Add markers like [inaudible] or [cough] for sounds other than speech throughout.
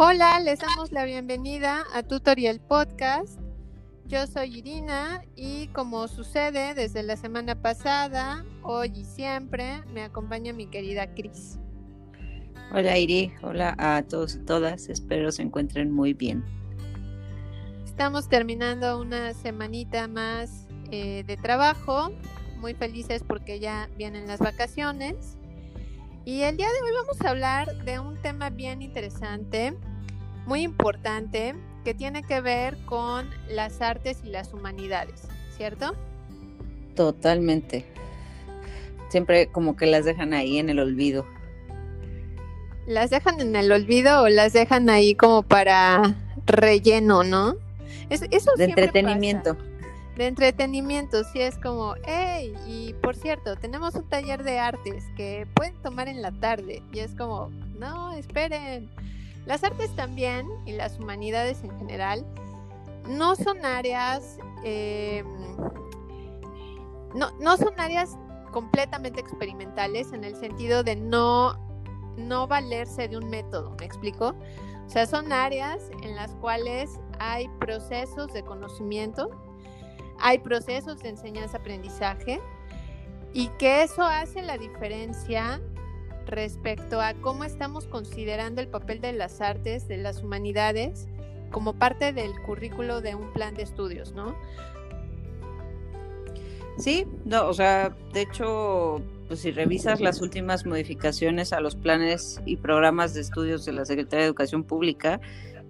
Hola, les damos la bienvenida a Tutorial Podcast. Yo soy Irina y como sucede desde la semana pasada, hoy y siempre, me acompaña mi querida Cris. Hola Iri, hola a todos y todas, espero se encuentren muy bien. Estamos terminando una semanita más eh, de trabajo, muy felices porque ya vienen las vacaciones. Y el día de hoy vamos a hablar de un tema bien interesante, muy importante, que tiene que ver con las artes y las humanidades, ¿cierto? Totalmente. Siempre como que las dejan ahí en el olvido. ¿Las dejan en el olvido o las dejan ahí como para relleno, no? eso de entretenimiento de entretenimiento, sí es como, hey, y por cierto, tenemos un taller de artes que pueden tomar en la tarde, y es como, no, esperen. Las artes también, y las humanidades en general, no son áreas, em, no, no son áreas completamente experimentales en el sentido de no, no valerse de un método, ¿me explico? O sea, son áreas en las cuales hay procesos de conocimiento hay procesos de enseñanza-aprendizaje y que eso hace la diferencia respecto a cómo estamos considerando el papel de las artes, de las humanidades, como parte del currículo de un plan de estudios, ¿no? Sí, no, o sea, de hecho, pues si revisas las últimas modificaciones a los planes y programas de estudios de la Secretaría de Educación Pública,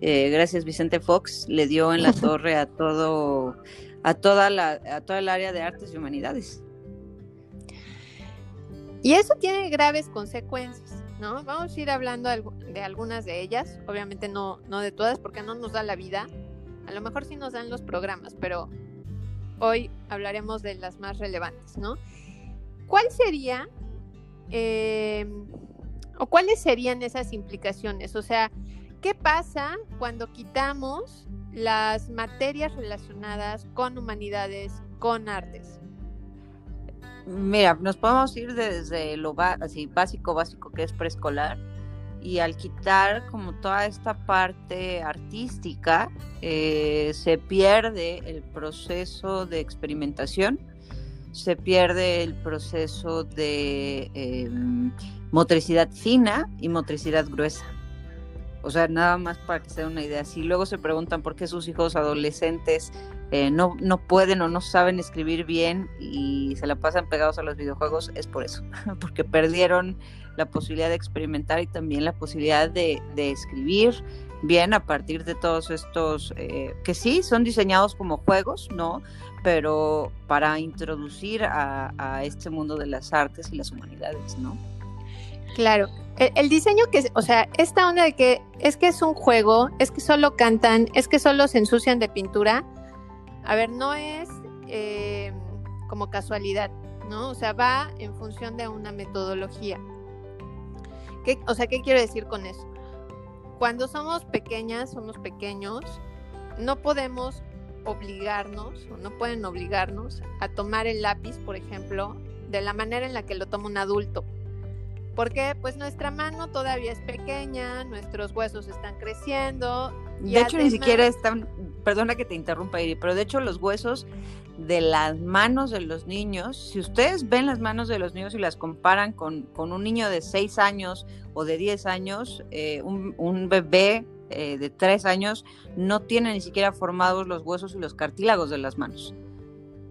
eh, gracias Vicente Fox, le dio en la [laughs] torre a todo a toda, la, a toda el área de artes y humanidades. Y eso tiene graves consecuencias, ¿no? Vamos a ir hablando de algunas de ellas, obviamente no, no de todas porque no nos da la vida, a lo mejor sí nos dan los programas, pero hoy hablaremos de las más relevantes, ¿no? ¿Cuál sería em, o cuáles serían esas implicaciones? O sea, ¿qué pasa cuando quitamos las materias relacionadas con humanidades, con artes? Mira, nos podemos ir desde lo así, básico, básico que es preescolar, y al quitar como toda esta parte artística, eh, se pierde el proceso de experimentación, se pierde el proceso de em, motricidad fina y motricidad gruesa. O sea, nada más para que se den una idea. Si luego se preguntan por qué sus hijos adolescentes eh, no, no pueden o no saben escribir bien y se la pasan pegados a los videojuegos, es por eso, [laughs] porque perdieron la posibilidad de experimentar y también la posibilidad de, escribir bien a partir de todos estos, eh, que sí, son diseñados como juegos, ¿no? Pero para introducir a, a este mundo de las artes y las humanidades, ¿no? Claro, el, diseño que, o sea, esta onda de que es que es un juego, es que solo cantan, es que solo se ensucian de pintura, a ver, no es eh, como casualidad, ¿no? O sea, va en función de una metodología. ¿Qué, o sea, ¿qué quiero decir con eso? Cuando somos pequeñas, somos pequeños, no podemos obligarnos, o no pueden obligarnos a tomar el lápiz, por ejemplo, de la manera en la que lo toma un adulto porque pues nuestra mano todavía es pequeña, nuestros huesos están creciendo. de hecho, ni siquiera están, perdona que te interrumpa, Iri, pero de hecho los huesos de las manos de los niños, si ustedes ven las manos de los niños y las comparan con, un niño de 6 años o de 10 años, eh, un, bebé eh, de 3 años no tiene ni siquiera formados los huesos y los cartílagos de las manos.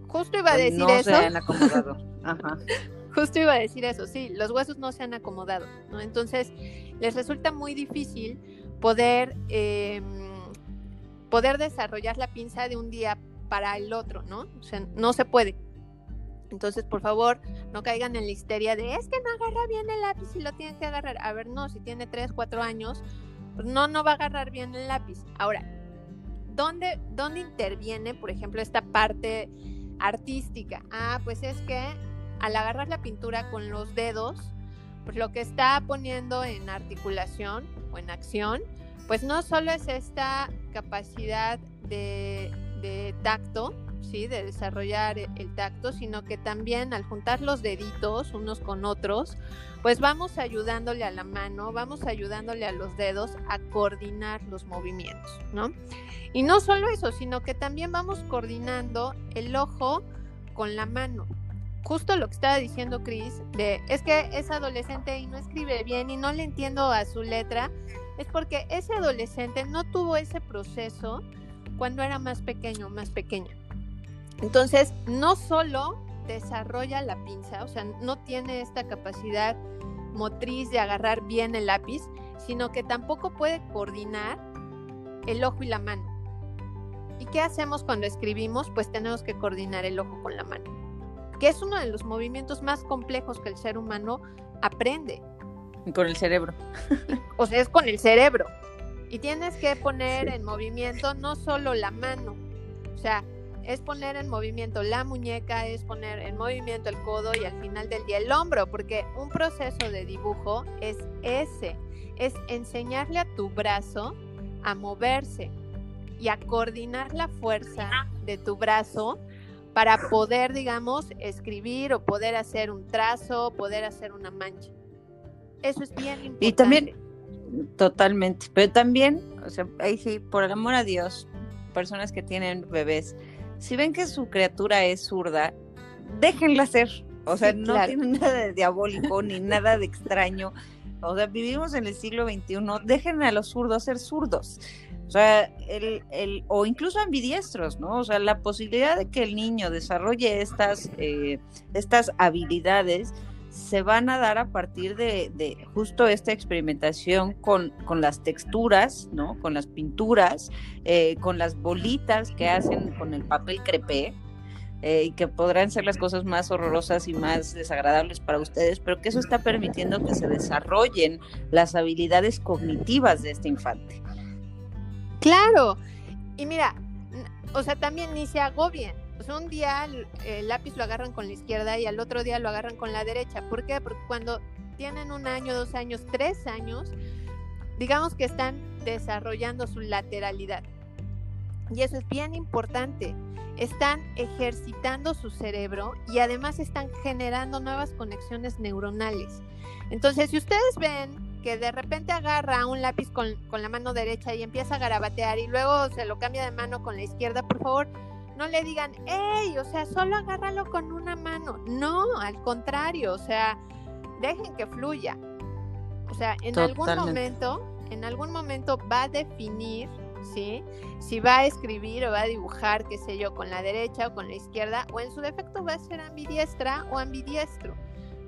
Justo iba a decir eso. No se han acomodado. [laughs] Ajá. Justo iba a decir eso, sí, los huesos no se han acomodado, ¿no? Entonces, les resulta muy difícil poder, em, poder desarrollar la pinza de un día para el otro, ¿no? O sea, no se puede. Entonces, por favor, no caigan en la histeria de es que no agarra bien el lápiz y lo tienen que agarrar. A ver, no, si tiene 3, 4 años, pues no, no va a agarrar bien el lápiz. Ahora, ¿dónde, ¿dónde interviene, por ejemplo, esta parte artística? Ah, pues es que al agarrar la pintura con los dedos, pues lo que está poniendo en articulación o en acción, pues no solo es esta capacidad de, tacto, ¿sí? De desarrollar e, el tacto, sino que también al juntar los deditos unos con otros, pues vamos ayudándole a la mano, vamos ayudándole a los dedos a coordinar los movimientos, ¿no? Y no solo eso, sino que también vamos coordinando el ojo con la mano. Justo lo que estaba diciendo Chris, de es que es adolescente y no escribe bien y no le entiendo a su letra, es porque ese adolescente no tuvo ese proceso cuando era más pequeño, más pequeña. Entonces, no solo desarrolla la pinza, o sea, no tiene esta capacidad motriz de agarrar bien el lápiz, sino que tampoco puede coordinar el ojo y la mano. ¿Y qué hacemos cuando escribimos? Pues tenemos que coordinar el ojo con la mano, que es uno de los movimientos más complejos que el ser humano aprende. Con el cerebro. O sea, es con el cerebro. Y tienes que poner en movimiento no solo la mano, o sea, es poner en movimiento la muñeca, es poner en movimiento el codo y al final del día el hombro, porque un proceso de dibujo es ese, es enseñarle a tu brazo a moverse y a coordinar la fuerza de tu brazo para poder, digamos, escribir o poder hacer un trazo, poder hacer una mancha. Eso es bien importante. Y también, totalmente, pero también, o sea, ahí sí, por el amor a Dios, personas que tienen bebés, si ven que su criatura es zurda, déjenla ser. O sea, no tiene nada de diabólico ni [laughs] nada de extraño. O sea, vivimos en el siglo XXI, dejen a los zurdos ser zurdos. O sea, el, el, o incluso ambidiestros, ¿no? O sea, la posibilidad de que el niño desarrolle estas, eh, estas habilidades se van a dar a partir de, justo esta experimentación con, con, las texturas, ¿no? Con las pinturas, eh, con las bolitas que hacen con el papel crepé. Eh, y que podrán ser las cosas más horrorosas y más desagradables para ustedes, pero que eso está permitiendo que se desarrollen las habilidades cognitivas de este infante. Claro, y mira, o sea, también ni se agobien, pues un día el, lápiz lo agarran con la izquierda y al otro día lo agarran con la derecha. ¿Por qué? Porque cuando tienen un año, dos años, tres años, digamos que están desarrollando su lateralidad. Y eso es bien importante. Están ejercitando su cerebro y además están generando nuevas conexiones neuronales. Entonces, si ustedes ven que de repente agarra un lápiz con, con la mano derecha y empieza a garabatear y luego se lo cambia de mano con la izquierda, por favor, no le digan, hey, o sea, solo agárralo con una mano. No, al contrario, o sea, dejen que fluya. O sea, en algún momento, en algún momento va a definir, ¿sí? Si va a escribir o va a dibujar, qué sé yo, con la derecha o con la izquierda, o en su defecto va a ser ambidiestra o ambidiestro,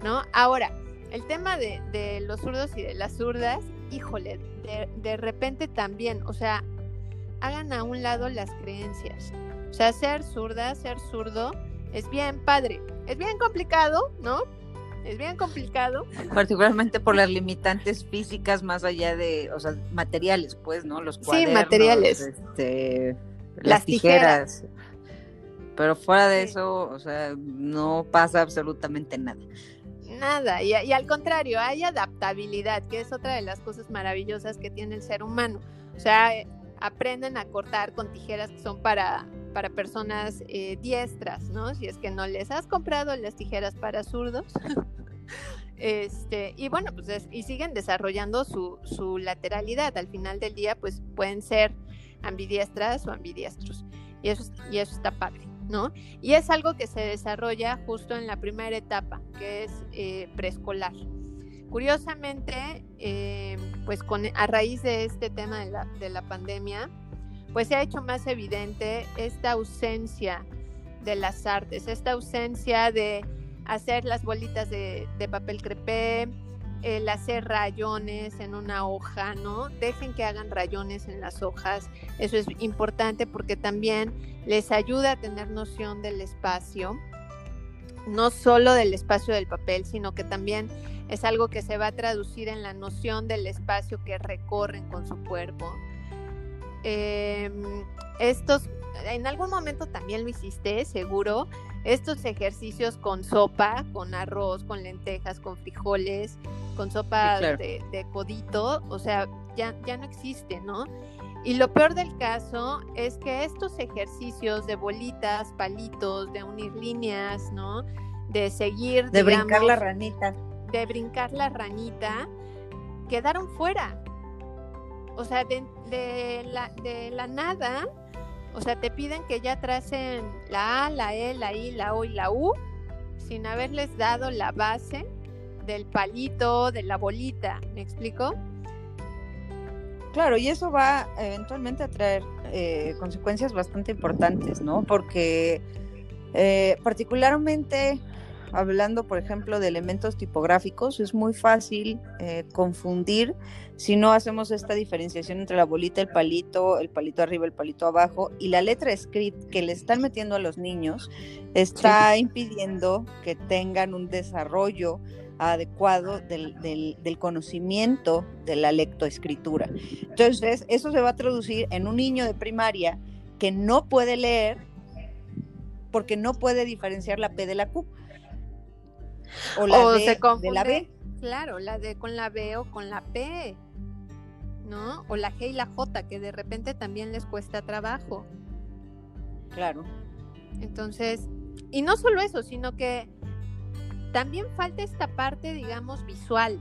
¿no? Ahora, el tema de, los zurdos y de las zurdas, híjole, de, de repente también, o sea, hagan a un lado las creencias. O sea, ser zurda, ser zurdo, es bien padre. Es bien complicado, ¿no? Es bien complicado. [laughs] Particularmente por las limitantes físicas más allá de, o sea, materiales, pues, ¿no? Los cuadernos, sí, materiales. Este, las, tijeras. Pero fuera de eso, o sea, no pasa absolutamente nada. Nada, y, al contrario, hay adaptabilidad, que es otra de las cosas maravillosas que tiene el ser humano. O sea, aprenden a cortar con tijeras que son para, para personas eh, diestras, ¿no? Si es que no les has comprado las tijeras para zurdos. [laughs] este, y bueno, pues y siguen desarrollando su, su, lateralidad. Al final del día, pues pueden ser ambidiestras o ambidiestros. Y eso, y eso está padre, ¿no? Y es algo que se desarrolla justo en la primera etapa, que es eh, preescolar. Curiosamente, eh, pues con, a raíz de este tema de la, de la pandemia, pues se ha hecho más evidente esta ausencia de las artes, esta ausencia de hacer las bolitas de, papel crepé, el hacer rayones en una hoja, ¿no? Dejen que hagan rayones en las hojas, eso es importante porque también les ayuda a tener noción del espacio, no solo del espacio del papel, sino que también es algo que se va a traducir en la noción del espacio que recorren con su cuerpo. Em, estos, en algún momento también lo hiciste, seguro, estos ejercicios con sopa, con arroz, con lentejas, con frijoles, con sopa de, codito, o sea, ya, ya no existe, ¿no? Y lo peor del caso es que estos ejercicios de bolitas, palitos, de unir líneas, ¿no? De seguir. De brincar la ranita. De brincar la ranita, quedaron fuera. O sea, de, la, de la nada, o sea, te piden que ya tracen la A, la E, la I, la O y la U, sin haberles dado la base del palito, de la bolita. ¿Me explico? Claro, y eso va eventualmente a traer eh, consecuencias bastante importantes, ¿no? Porque eh, particularmente hablando, por ejemplo, de elementos tipográficos, es muy fácil eh, confundir si no hacemos esta diferenciación entre la bolita, el palito, el palito arriba, el palito abajo, y la letra script que le están metiendo a los niños está impidiendo que tengan un desarrollo adecuado del, del, conocimiento de la lectoescritura. Entonces, eso se va a traducir en un niño de primaria que no puede leer porque no puede diferenciar la P de la Q. O la D de la B. Claro, la D con la B o con la P. ¿No? O la G y la J, que de repente también les cuesta trabajo. Claro. Entonces, y no solo eso, sino que también falta esta parte, digamos, visual.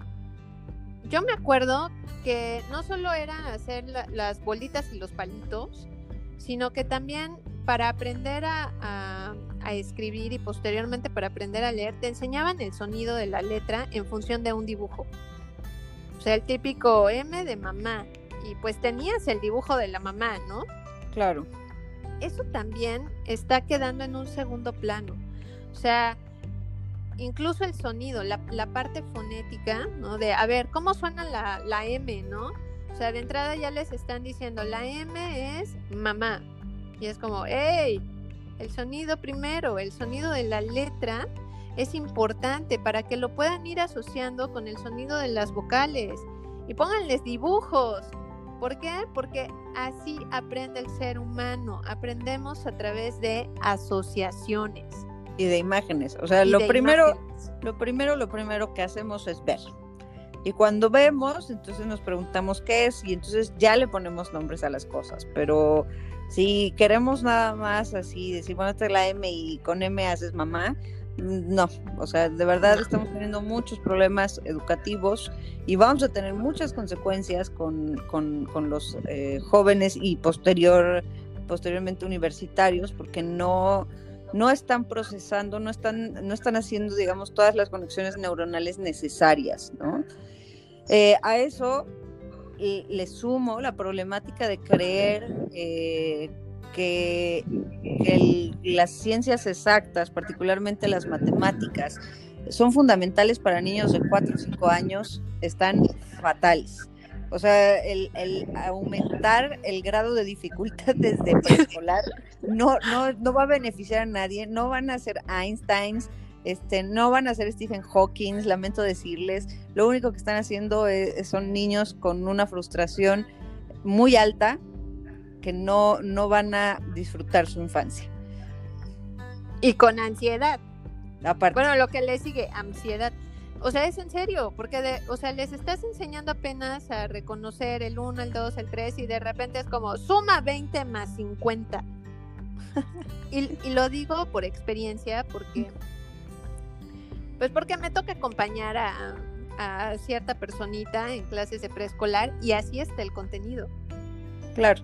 Yo me acuerdo que no solo era hacer las bolitas y los palitos, sino que también para aprender a, escribir y posteriormente para aprender a leer, te enseñaban el sonido de la letra en función de un dibujo. O sea, el típico M de mamá. Y pues tenías el dibujo de la mamá, ¿no? Claro. Eso también está quedando en un segundo plano. O sea, incluso el sonido, la, parte fonética, ¿no? De, a ver, ¿cómo suena la, la, M, ¿no? O sea, de entrada ya les están diciendo, la M es mamá. Y es como, hey, el sonido primero, el sonido de la letra es importante para que lo puedan ir asociando con el sonido de las vocales. Y pónganles dibujos. ¿Por qué? Porque así aprende el ser humano. Aprendemos a través de asociaciones y de imágenes. O sea, lo primero, lo primero, lo primero que hacemos es ver. Y cuando vemos, entonces nos preguntamos qué es y entonces ya le ponemos nombres a las cosas. Pero si queremos nada más así, decir, bueno, esta es la M y con M haces mamá, mm, no, o sea, de verdad estamos teniendo muchos problemas educativos y vamos a tener muchas consecuencias con, con, los eh, jóvenes y posterior, posteriormente universitarios, porque no, no están procesando, no están, no están haciendo, digamos, todas las conexiones neuronales necesarias, ¿no? Eh, a eso le sumo la problemática de creer eh, que, las ciencias exactas, particularmente las matemáticas, son fundamentales para niños de 4 o 5 años, están fatales. O sea, el, aumentar el grado de dificultad [laughs] desde preescolar no, no, no va a beneficiar a nadie, no van a ser Einsteins, este, no van a ser Stephen Hawking, lamento decirles, lo único que están haciendo son niños con una frustración muy alta que no, no van a disfrutar su infancia. Y con ansiedad. Aparte. Bueno, lo que le sigue, ansiedad. O sea, es en serio, porque de, o sea, les estás enseñando apenas a reconocer el 1, el 2, el 3 y de repente es como suma 20 más 50. [laughs] y, y, lo digo por experiencia porque, pues porque me toca acompañar a, a cierta personita en clases de preescolar y así está el contenido. Claro.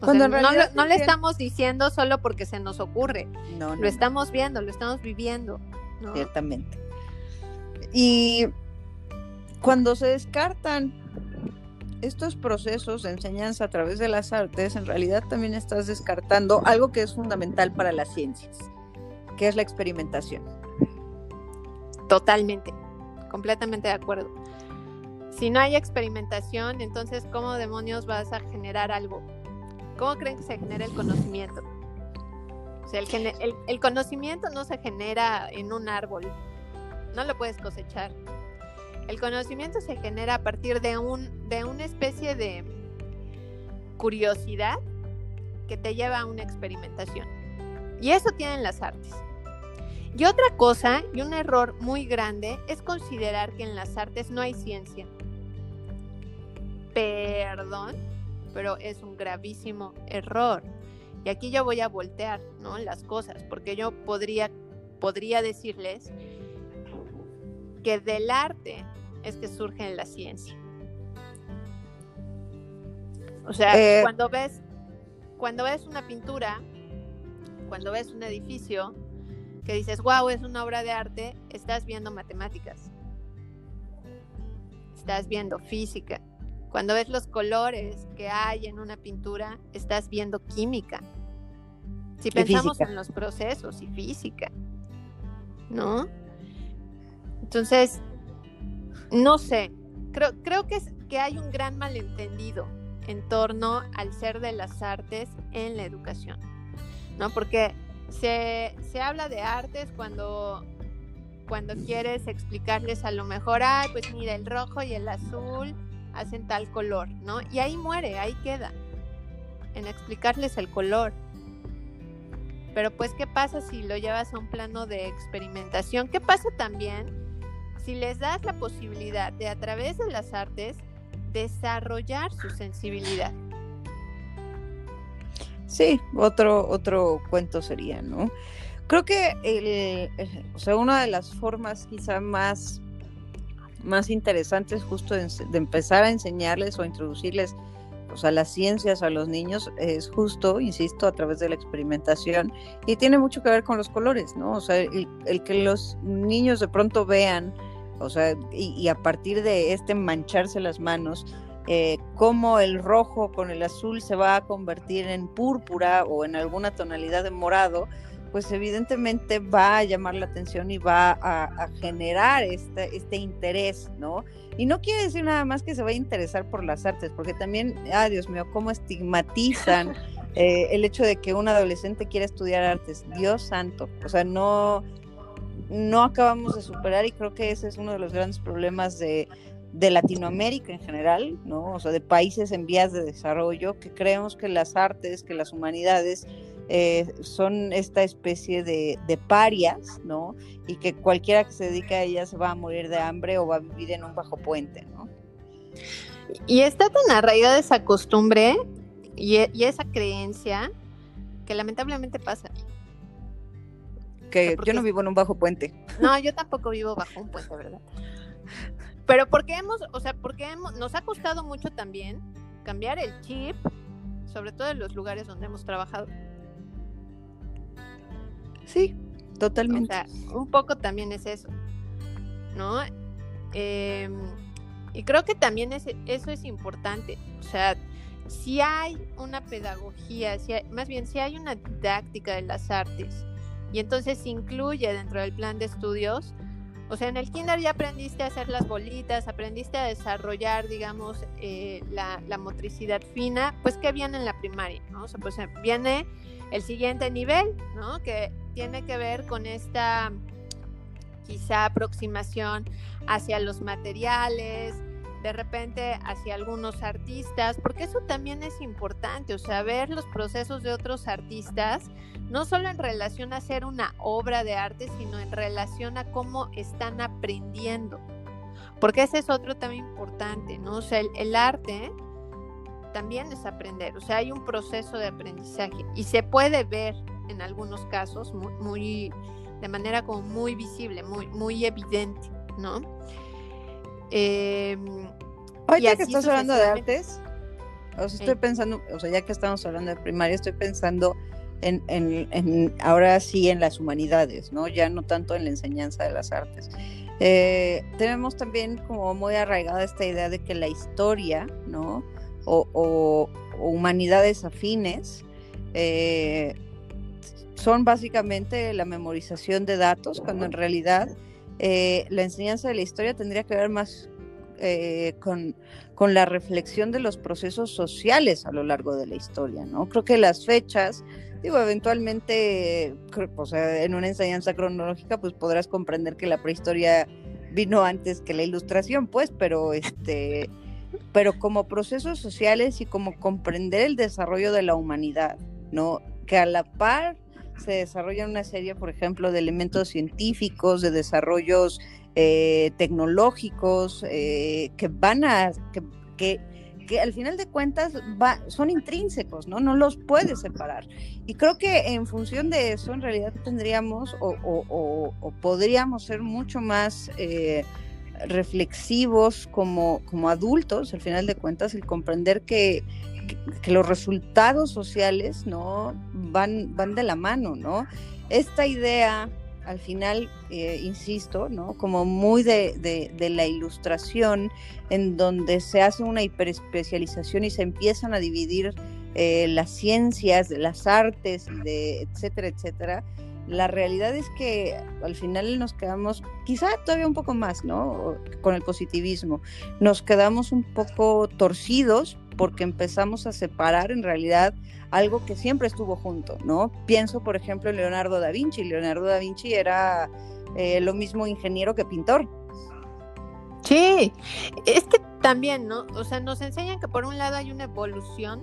Cuando no, no le estamos diciendo solo porque se nos ocurre. No, lo estamos viendo, lo estamos viviendo. Ciertamente. Y cuando se descartan estos procesos de enseñanza a través de las artes, en realidad también estás descartando algo que es fundamental para las ciencias, que es la experimentación. Totalmente, completamente de acuerdo. Si no hay experimentación, entonces ¿cómo demonios vas a generar algo? ¿Cómo creen que se genera el conocimiento? El, el conocimiento no se genera en un árbol, no lo puedes cosechar. El conocimiento se genera a partir de, un, de una especie de curiosidad que te lleva a una experimentación. Y eso tienen las artes. Y otra cosa, y un error muy grande, es considerar que en las artes no hay ciencia. Perdón. pero es un gravísimo error. Y aquí yo voy a voltear, ¿no? Las cosas, porque yo podría, podría decirles que del arte es que surge la ciencia. O sea, eh, cuando ves, cuando ves una pintura, cuando ves un edificio, que dices, wow, es una obra de arte, estás viendo matemáticas. Estás viendo física. Cuando ves los colores que hay en una pintura, estás viendo química. Si pensamos en los procesos y física, ¿no? Entonces, no sé, creo, creo que, es, que hay un gran malentendido en torno al ser de las artes en la educación, ¿no? Porque se, se habla de artes cuando, cuando quieres explicarles a lo mejor, ay, pues mira, el rojo y el azul hacen tal color, ¿no? Y ahí muere, ahí queda, en explicarles el color. Pero pues, ¿qué pasa si lo llevas a un plano de experimentación? ¿Qué pasa también si les das la posibilidad de a través de las artes desarrollar su sensibilidad. Sí, otro, otro cuento sería, ¿no? Creo que el, o sea, una de las formas quizá más, más interesantes justo de, empezar a enseñarles o introducirles o sea, las ciencias a los niños es justo, insisto, a través de la experimentación y tiene mucho que ver con los colores, ¿no? O sea, el que los niños de pronto vean o sea, y, a partir de este mancharse las manos, eh, cómo el rojo con el azul se va a convertir en púrpura o en alguna tonalidad de morado, pues evidentemente va a llamar la atención y va a, generar este, este interés, ¿no? Y no quiere decir nada más que se va a interesar por las artes, porque también, ah, Dios mío, cómo estigmatizan [laughs] eh, el hecho de que un adolescente quiera estudiar artes. Dios santo, o sea, no, no acabamos de superar y creo que ese es uno de los grandes problemas de, Latinoamérica en general, ¿no? O sea, de países en vías de desarrollo, que creemos que las artes, que las humanidades eh, son esta especie de, parias, ¿no? Y que cualquiera que se dedique a ellas va a morir de hambre o va a vivir en un bajo puente, ¿no? Y está tan arraigada esa costumbre y, y esa creencia que lamentablemente pasa yo no vivo en un bajo puente. No, yo tampoco vivo bajo un puente, ¿verdad? [laughs] Pero porque hemos, o sea, porque hemos, nos ha costado mucho también cambiar el chip, sobre todo en los lugares donde hemos trabajado. Sí, totalmente. O sea, un poco también es eso, ¿no? Em, y creo que también es, eso es importante. O sea, si hay una pedagogía, si más bien si hay una didáctica de las artes y entonces se incluye dentro del plan de estudios. O sea, en el kinder ya aprendiste a hacer las bolitas, aprendiste a desarrollar, digamos, eh, la, motricidad fina, pues ¿qué viene en la primaria? ¿no? O sea, pues eh, viene el siguiente nivel, ¿no? Que tiene que ver con esta quizá aproximación hacia los materiales, de repente hacia algunos artistas, porque eso también es importante, o sea, ver los procesos de otros artistas, no solo en relación a hacer una obra de arte, sino en relación a cómo están aprendiendo, porque ese es otro también importante, ¿no? O sea, el, arte también es aprender, o sea, hay un proceso de aprendizaje y se puede ver en algunos casos muy, muy de manera como muy visible, muy, muy evidente, ¿no? Eh, ya que estás hablando de artes, o sea, estoy pensando, o sea, ya que estamos hablando de primaria, estoy pensando en, en, ahora sí en las humanidades, ¿no? Ya no tanto en la enseñanza de las artes. Eh, tenemos también como muy arraigada esta idea de que la historia, ¿no? O, humanidades afines eh, son básicamente la memorización de datos, cuando en realidad eh, la enseñanza de la historia tendría que ver más eh, con, con, la reflexión de los procesos sociales a lo largo de la historia, ¿no? Creo que las fechas, digo, eventualmente, o sea, en una enseñanza cronológica, pues podrás comprender que la prehistoria vino antes que la ilustración, pues, pero este, pero como procesos sociales y como comprender el desarrollo de la humanidad, ¿no? Que a la par se desarrolla una serie, por ejemplo, de elementos científicos, de desarrollos eh, tecnológicos, eh, que van a, que, que al final de cuentas son intrínsecos, ¿no? No los puedes separar. Y creo que en función de eso, en realidad tendríamos o, podríamos ser mucho más eh, reflexivos como, como adultos, al final de cuentas, el comprender que, que, los resultados sociales, ¿no? Van, van de la mano, ¿no? Esta idea al final, eh, insisto, ¿no? Como muy de, la ilustración, en donde se hace una hiperespecialización y se empiezan a dividir eh, las ciencias, las artes, de etcétera, etcétera. La realidad es que al final nos quedamos, quizá todavía un poco más, ¿no? Con el positivismo. Nos quedamos un poco torcidos porque empezamos a separar en realidad algo que siempre estuvo junto, ¿no? Pienso, por ejemplo, en Leonardo da Vinci. Leonardo da Vinci era eh, lo mismo ingeniero que pintor. Sí, es que también, ¿no? O sea, nos enseñan que por un lado hay una evolución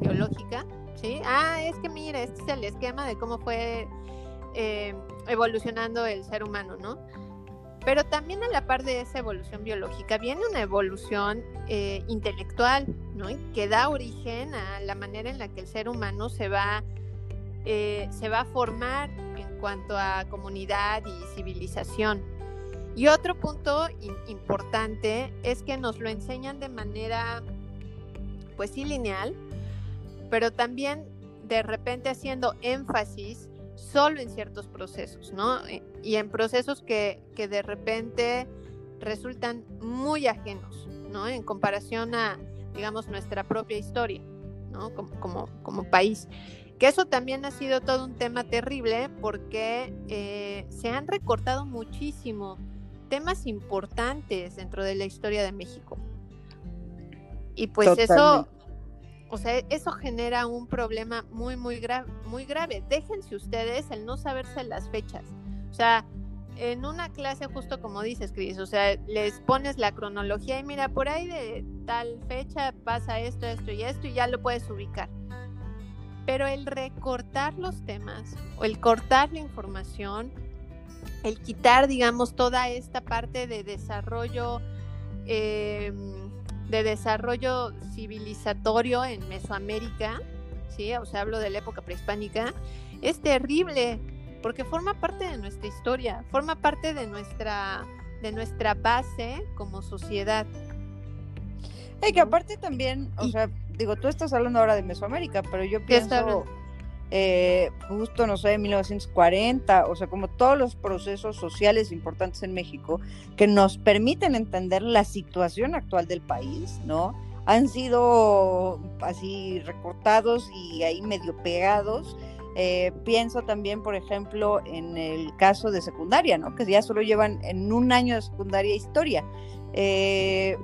biológica, ¿sí? Ah, es que mira, este es el esquema de cómo fue eh, evolucionando el ser humano, ¿no? Pero también a la par de esa evolución biológica viene una evolución eh, intelectual, ¿no? que da origen a la manera en la que el ser humano se va, eh, se va a formar en cuanto a comunidad y civilización. Y otro punto importante es que nos lo enseñan de manera, pues sí, lineal, pero también de repente haciendo énfasis solo en ciertos procesos, ¿no? Y en procesos que, que de repente resultan muy ajenos, ¿no? En comparación a, digamos, nuestra propia historia, ¿no? Como, como, como país. Que eso también ha sido todo un tema terrible porque eh, se han recortado muchísimo temas importantes dentro de la historia de México. Y pues eso o sea, eso genera un problema muy, muy, grave muy grave. Déjense ustedes el no saberse las fechas. O sea, en una clase, justo como dices, Cris, o sea, les pones la cronología y mira, por ahí de tal fecha pasa esto, esto y esto y ya lo puedes ubicar. Pero el recortar los temas o el cortar la información, el quitar, digamos, toda esta parte de desarrollo eh, de desarrollo civilizatorio en Mesoamérica, ¿sí? o sea, hablo de la época prehispánica, es terrible porque forma parte de nuestra historia, forma parte de nuestra, de nuestra base como sociedad. Y que aparte también, o sea, digo, tú estás hablando ahora de Mesoamérica, pero yo pienso eh, justo, no sé, en 1940, o sea, como todos los procesos sociales importantes en México que nos permiten entender la situación actual del país, ¿no? Han sido así recortados y ahí medio pegados. Eh, pienso también, por ejemplo, en el caso de secundaria, ¿no? Que ya solo llevan en un año de secundaria historia. Eh,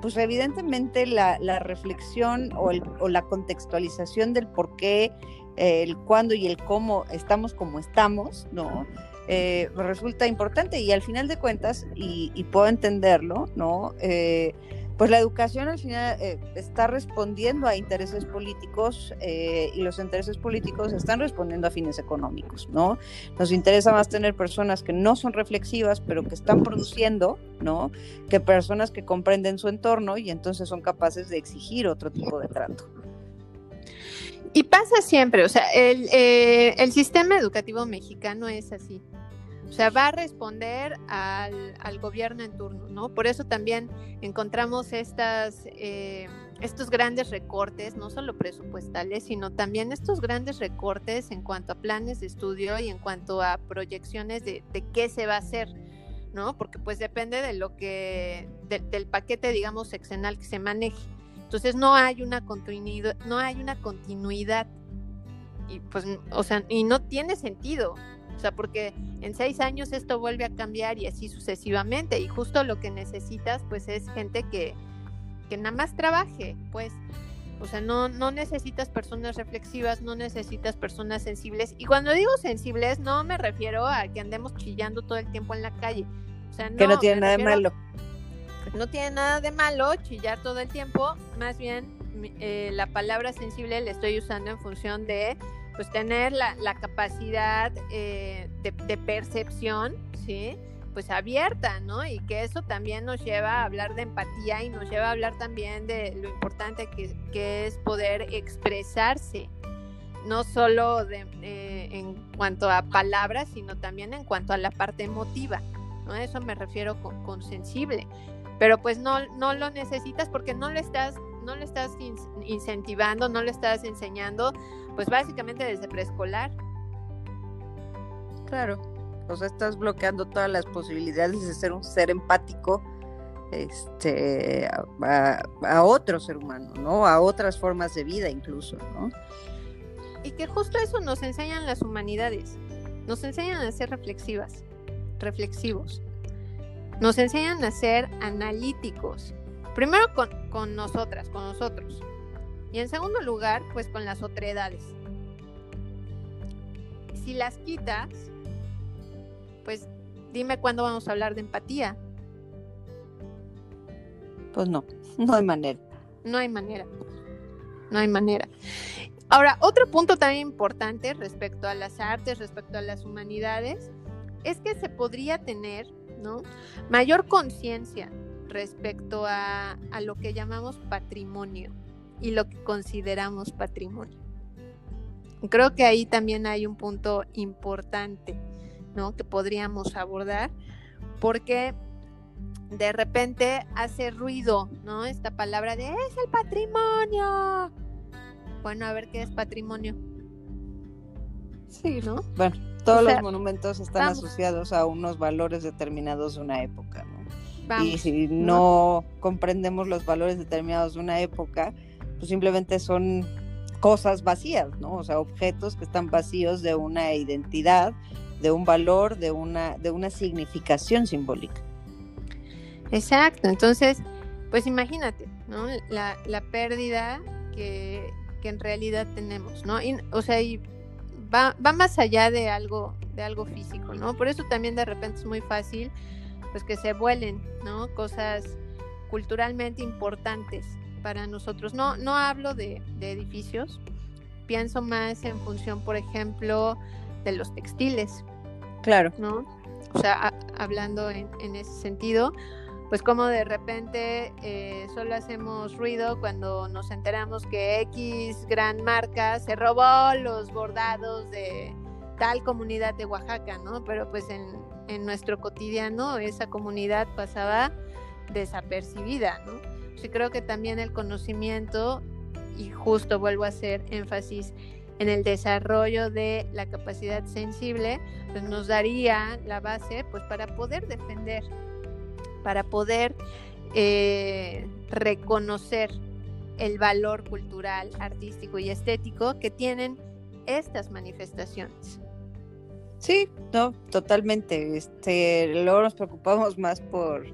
pues evidentemente la, reflexión o, o, la contextualización del por qué el cuándo y el cómo estamos como estamos, ¿no? Eh, resulta importante y al final de cuentas, y, puedo entenderlo, ¿no? Eh, pues la educación al final eh, está respondiendo a intereses políticos y los intereses políticos están respondiendo a fines económicos, ¿no? Nos interesa más tener personas que no son reflexivas, pero que están produciendo, ¿no? Que personas que comprenden su entorno y entonces son capaces de exigir otro tipo de trato. Y pasa siempre, o sea, el, eh, el, sistema educativo mexicano es así. O sea, va a responder al, gobierno en turno, ¿no? Por eso también encontramos estas, eh, estos grandes recortes, no solo presupuestales, sino también estos grandes recortes en cuanto a planes de estudio y en cuanto a proyecciones de, de qué se va a hacer, ¿no? Porque pues depende de lo que, del paquete, digamos, sexenal que se maneje. Entonces no hay una continuidad, no hay una continuidad. Y pues, o sea, y no tiene sentido. O sea, porque en seis años esto vuelve a cambiar y así sucesivamente. Y justo lo que necesitas, pues, es gente que, que nada más trabaje, pues. O sea, no, no necesitas personas reflexivas, no necesitas personas sensibles. Y cuando digo sensibles, no me refiero a que andemos chillando todo el tiempo en la calle. O sea, no, que no tiene nada de malo no tiene nada de malo chillar todo el tiempo, más bien eh, la palabra sensible la estoy usando en función de pues tener la, capacidad eh, de, percepción, ¿sí? pues abierta, ¿no? Y que eso también nos lleva a hablar de empatía y nos lleva a hablar también de lo importante que, es poder expresarse, no solo de, eh, en cuanto a palabras, sino también en cuanto a la parte emotiva, ¿no? Eso me refiero con, sensible, pero pues no, no lo necesitas porque no lo estás, no le estás incentivando, no le estás enseñando, pues básicamente desde preescolar. Claro. O sea, estás bloqueando todas las posibilidades de ser un ser empático este, a, otro ser humano, ¿no? A otras formas de vida incluso, ¿no? Y que justo eso nos enseñan las humanidades. Nos enseñan a ser reflexivas, reflexivos. Nos enseñan a ser analíticos. Primero con, con nosotras, con nosotros. Y en segundo lugar, pues con las otredades. Si las quitas, pues dime cuándo vamos a hablar de empatía. Pues no, [laughs] no hay manera. No hay manera. No hay manera. Ahora, otro punto también importante respecto a las artes, respecto a las humanidades, es que se podría tener ¿no? mayor conciencia respecto a, a lo que llamamos patrimonio y lo que consideramos patrimonio. Creo que ahí también hay un punto importante ¿no? Que podríamos abordar, porque de repente hace ruido, ¿no? Esta palabra de es el patrimonio. Bueno, a ver qué es patrimonio. Sí, ¿no? Bueno, todos los monumentos están asociados a unos valores determinados de una época, ¿no? y si no, comprendemos los valores determinados de una época, pues simplemente son cosas vacías, ¿no? O sea, objetos que están vacíos de una identidad de un valor, de una, de una significación simbólica. Exacto, entonces, pues imagínate, ¿no? La, pérdida que, en realidad tenemos, ¿no? o sea, y va, va más allá de algo, de algo físico, ¿no? Por eso también de repente es muy fácil, pues que se vuelen, ¿no? Cosas culturalmente importantes para nosotros. No, no hablo de, de edificios, pienso más en función, por ejemplo, de los textiles, Claro. ¿No? O sea, hablando en, ese sentido, pues como de repente eh, solo hacemos ruido cuando nos enteramos que X gran marca se robó los bordados de tal comunidad de Oaxaca, ¿no? Pero pues en, en nuestro cotidiano esa comunidad pasaba desapercibida, ¿no? Sí creo que también el conocimiento, y justo vuelvo a hacer énfasis en el desarrollo de la capacidad sensible, pues nos daría la base pues para poder defender, para poder eh, reconocer el valor cultural, artístico y estético que tienen estas manifestaciones. Sí, no, totalmente. Este, luego nos preocupamos más por,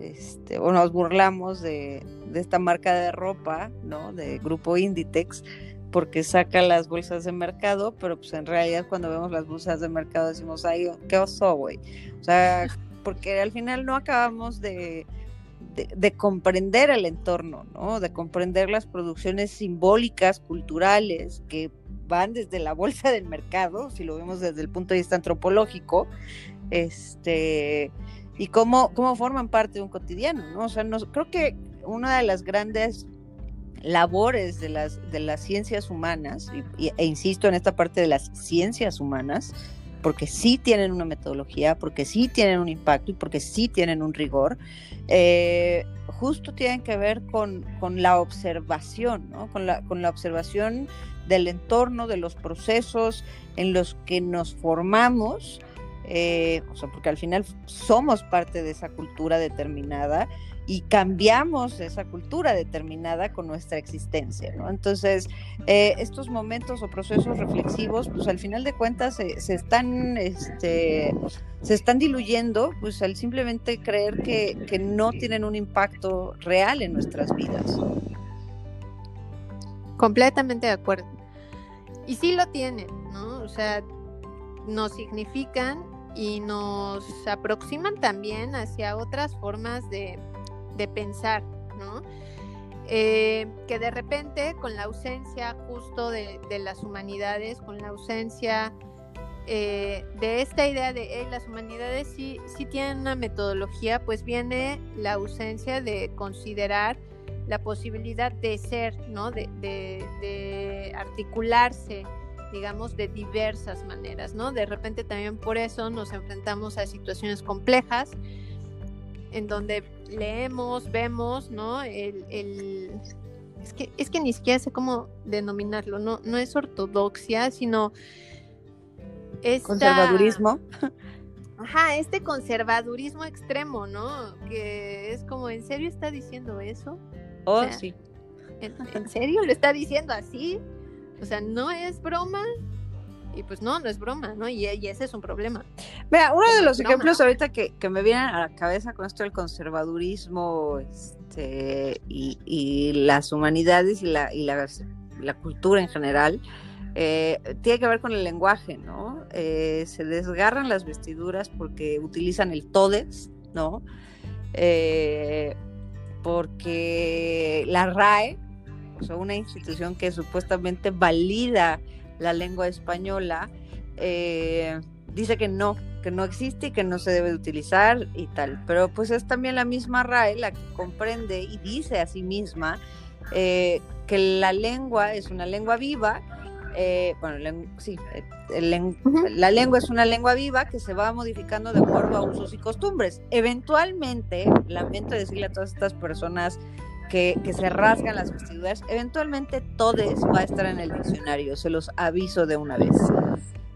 este, o nos burlamos de, de esta marca de ropa, ¿no? De Grupo Inditex, porque saca las bolsas de mercado, pero pues en realidad cuando vemos las bolsas de mercado decimos, ay, qué oso, güey. O sea, [laughs] porque al final no acabamos de, de, comprender el entorno, ¿no? De comprender las producciones simbólicas, culturales, que van desde la bolsa del mercado, si lo vemos desde el punto de vista antropológico, este, y cómo, cómo forman parte de un cotidiano, ¿no? O sea, creo que una de las grandes labores de las, de las ciencias humanas, e insisto en esta parte de las ciencias humanas, porque sí tienen una metodología, porque sí tienen un impacto y porque sí tienen un rigor, eh, justo tienen que ver con, con la observación, ¿no? con, la, con la observación del entorno, de los procesos en los que nos formamos, eh, o sea, porque al final somos parte de esa cultura determinada y cambiamos esa cultura determinada con nuestra existencia, ¿no? Entonces, eh, estos momentos o procesos reflexivos, pues al final de cuentas se, están, este, se están diluyendo, pues al simplemente creer que, que no tienen un impacto real en nuestras vidas. Completamente de acuerdo. Y sí lo tienen, ¿no? O sea, nos significan y nos aproximan también hacia otras formas de de pensar, ¿no? Eh, que de repente con la ausencia justo de, las humanidades, con la ausencia eh, de esta idea de las humanidades sí, sí tienen una metodología, pues viene la ausencia de considerar la posibilidad de ser, ¿no? De, de, articularse, digamos, de diversas maneras, ¿no? De repente también por eso nos enfrentamos a situaciones complejas en donde leemos, vemos, ¿no? El, el, es, que, es que ni siquiera sé cómo denominarlo, no, no es ortodoxia, sino... Conservadurismo. Ajá, este conservadurismo extremo, ¿no? Que es como, ¿en serio está diciendo eso? Oh, sí. ¿en, serio lo está diciendo así? O sea, no es broma. Y pues no, no es broma, ¿no? Y, ese es un problema. Vea, uno de los ejemplos ahorita que, me vienen a la cabeza con esto del conservadurismo este, y, las humanidades y la, y la, cultura en general, eh, tiene que ver con el lenguaje, ¿no? Eh, se desgarran las vestiduras porque utilizan el todes, ¿no? Eh, porque la RAE, o una institución que supuestamente valida la lengua española, eh, dice que no, que no existe y que no se debe utilizar y tal. Pero pues es también la misma RAE la que comprende y dice a sí misma eh, que la lengua es una lengua viva eh, bueno, sí, la lengua es una lengua viva que se va modificando de acuerdo a usos y costumbres. Eventualmente, lamento decirle a todas estas personas que, se rasgan las vestiduras, eventualmente todes va a estar en el diccionario, se los aviso de una vez.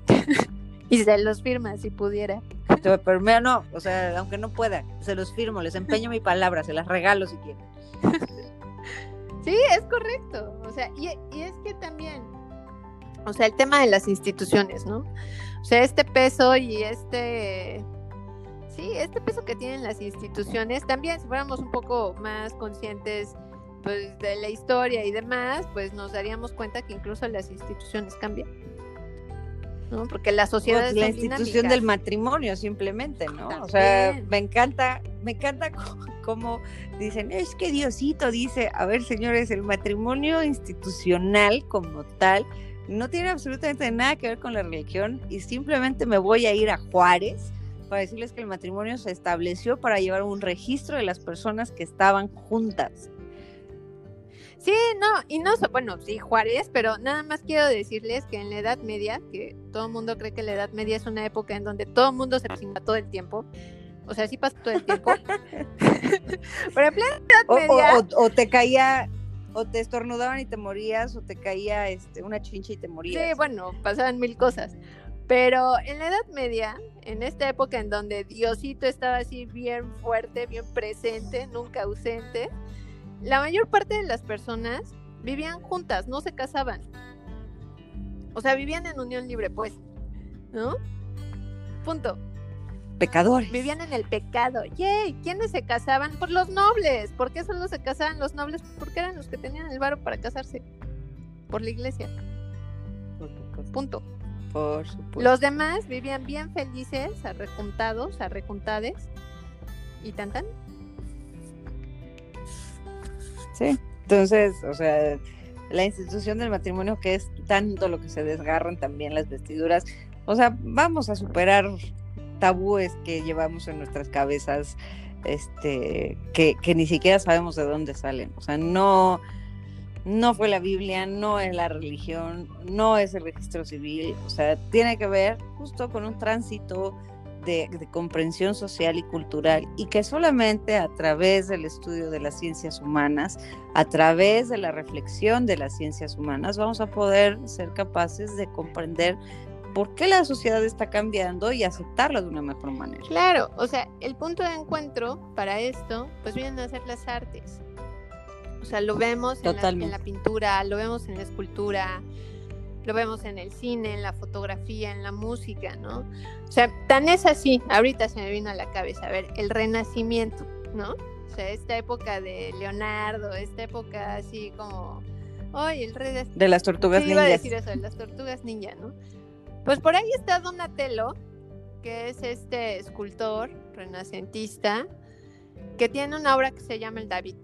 [laughs] y se los firma si pudiera. Pero no, o sea, aunque no pueda, se los firmo, les empeño mi palabra, se las regalo si quieren. [laughs] Sí, es correcto. O sea, y, y es que también o sea, el tema de las instituciones, ¿no? O sea, este peso y este, sí, este peso que tienen las instituciones, también si fuéramos un poco más conscientes pues, de la historia y demás, pues nos daríamos cuenta que incluso las instituciones cambian. ¿no? Porque la sociedad pues, es la institución del matrimonio simplemente, ¿no? O sea, me encanta, me encanta [laughs] cómo dicen, es que Diosito dice, a ver, señores, el matrimonio institucional como tal no tiene absolutamente nada que ver con la religión y simplemente me voy a ir a Juárez para decirles que el matrimonio se estableció para llevar un registro de las personas que estaban juntas. Sí, no, y no, bueno, sí, Juárez, pero nada más quiero decirles que en la Edad Media, que todo el mundo cree que la Edad Media es una época en donde todo el mundo se resigna todo el tiempo, o sea, sí pasa todo el tiempo. [laughs] pero en plena Edad Media... o te caía o te estornudaban y te morías, o te caía este, una chincha y te morías. Sí, bueno, pasaban mil cosas. Pero en la Edad Media, en esta época en donde Diosito estaba así bien fuerte, bien presente, nunca ausente, la mayor parte de las personas vivían juntas, no se casaban. O sea, vivían en unión libre, pues. ¿No? Punto pecadores. Vivían en el pecado. Yay, ¿quiénes se casaban? Por los nobles. ¿Por qué solo se casaban los nobles? Porque eran los que tenían el varo para casarse. Por la iglesia. Punto. Por supuesto. Los demás vivían bien felices, arrejuntados, arrejuntades. Y tan tan. Sí. Entonces, o sea, la institución del matrimonio que es tanto lo que se desgarran también las vestiduras. O sea, vamos a superar tabúes que llevamos en nuestras cabezas, este, que, ni siquiera sabemos de dónde salen. O sea, no, no fue la Biblia, no es la religión, no es el registro civil. O sea, tiene que ver justo con un tránsito de, comprensión social y cultural y que solamente a través del estudio de las ciencias humanas, a través de la reflexión de las ciencias humanas, vamos a poder ser capaces de comprender por qué la sociedad está cambiando y aceptarla de una mejor manera. Claro, o sea, el punto de encuentro para esto, pues vienen a ser las artes. O sea, lo vemos en la, pintura, lo vemos en la escultura, lo vemos en el cine, en la fotografía, en la música, ¿no? O sea, tan es así, ahorita se me vino a la cabeza, a ver, el renacimiento, ¿no? O sea, esta época de Leonardo, esta época así como, ¡ay, el rey de... de las tortugas sí, ninjas. Iba a decir eso, de las tortugas ninja, ¿no? Pues por ahí está Donatello, que es este escultor renacentista, que tiene una obra que se llama el David,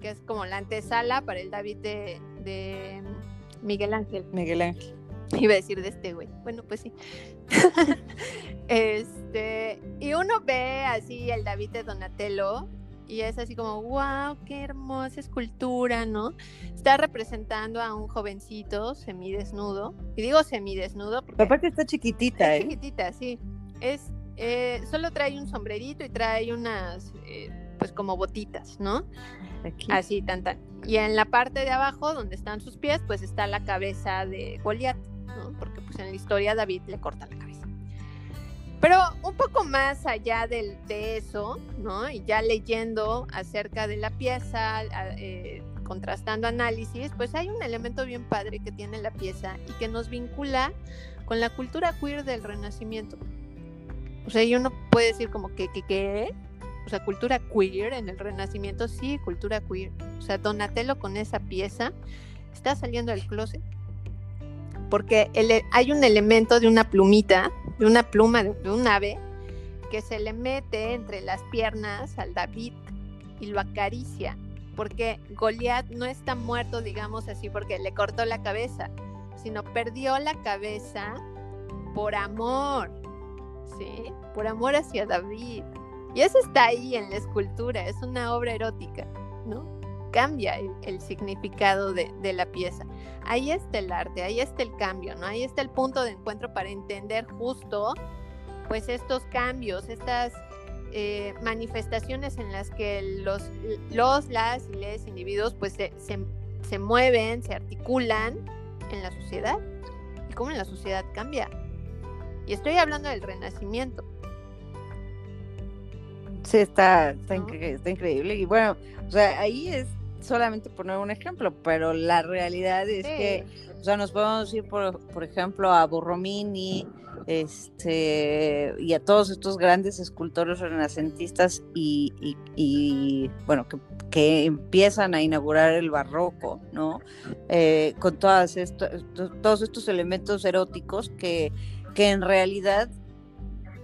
que es como la antesala para el David de, Miguel Ángel. Miguel Ángel. Iba a decir de este güey. Bueno, pues sí. [laughs] este, y uno ve así el David de Donatello y es así como, wow, qué hermosa escultura, ¿no? Está representando a un jovencito semidesnudo. Y digo semidesnudo porque... Aparte está chiquitita, ¿eh? Chiquitita, sí. Es, eh, solo trae un sombrerito y trae unas, eh, pues como botitas, ¿no? Así, tan, tan. Y en la parte de abajo, donde están sus pies, pues está la cabeza de Goliat, ¿no? Porque pues en la historia David le corta la cabeza. Pero un poco más allá de, de eso, ¿no? Y ya leyendo acerca de la pieza, eh, contrastando análisis, pues hay un elemento bien padre que tiene la pieza y que nos vincula con la cultura queer del Renacimiento. O sea, yo no puede decir como que, que, que, o sea, cultura queer en el Renacimiento, sí, cultura queer. O sea, Donatello con esa pieza está saliendo del closet. Porque hay un elemento de una plumita, de una pluma de, un ave, que se le mete entre las piernas al David y lo acaricia. Porque Goliat no está muerto, digamos así, porque le cortó la cabeza, sino perdió la cabeza por amor, ¿sí? Por amor hacia David. Y eso está ahí en la escultura, es una obra erótica, ¿no? Cambia el, significado de, la pieza. Ahí está el arte, ahí está el cambio, ¿no? Ahí está el punto de encuentro para entender justo, pues, estos cambios, estas eh, manifestaciones en las que los, los, las y les individuos, pues, se, se mueven, se articulan en la sociedad y cómo la sociedad cambia. Y estoy hablando del renacimiento. Sí, está, está, increíble. Y bueno, o sea, ahí es solamente poner un ejemplo, pero la realidad es que, o sea, nos podemos ir, por, por ejemplo, a Borromini, este, y a todos estos grandes escultores renacentistas y, y, bueno, que, que, empiezan a inaugurar el barroco, ¿no? Eh, con todas estos, todos estos elementos eróticos que, que en realidad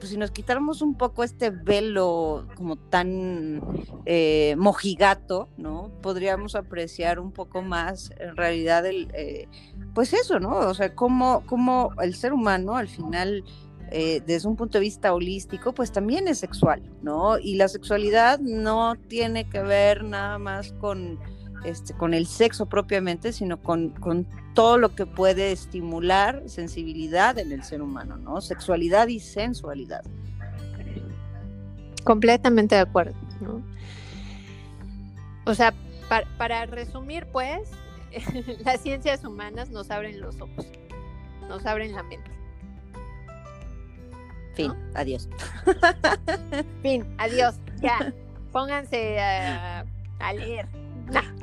pues si nos quitáramos un poco este velo como tan eh, mojigato, ¿no? Podríamos apreciar un poco más en realidad el, eh, pues eso, ¿no? O sea, cómo, cómo el ser humano al final, eh, desde un punto de vista holístico, pues también es sexual, ¿no? Y la sexualidad no tiene que ver nada más con este, con el sexo propiamente, sino con, todo lo que puede estimular sensibilidad en el ser humano, ¿no? Sexualidad y sensualidad. Completamente de acuerdo, ¿no? O sea, para, resumir, pues, [laughs] las ciencias humanas nos abren los ojos, nos abren la mente. Fin, adiós. [laughs] Fin, adiós, ya. [laughs] Pónganse a leer.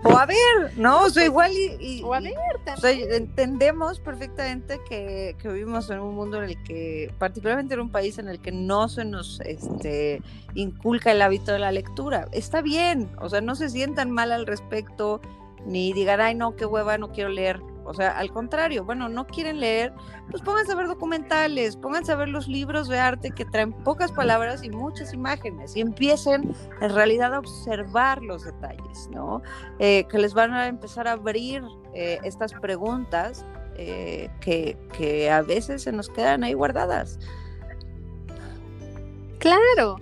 O a ver, ¿no? O sea, igual y, o a ver, entendemos perfectamente que, vivimos en un mundo en el que, particularmente en un país en el que no se nos este, inculca el hábito de la lectura. Está bien, o sea, no se sientan mal al respecto, ni digan, ay, no, qué hueva, no quiero leer. O sea, al contrario, bueno, no quieren leer, pues pónganse a ver documentales, pónganse a ver los libros de arte que traen pocas palabras y muchas imágenes y empiecen en realidad a observar los detalles, ¿no? Eh, que les van a empezar a abrir eh, estas preguntas eh, que, que a veces se nos quedan ahí guardadas. Claro,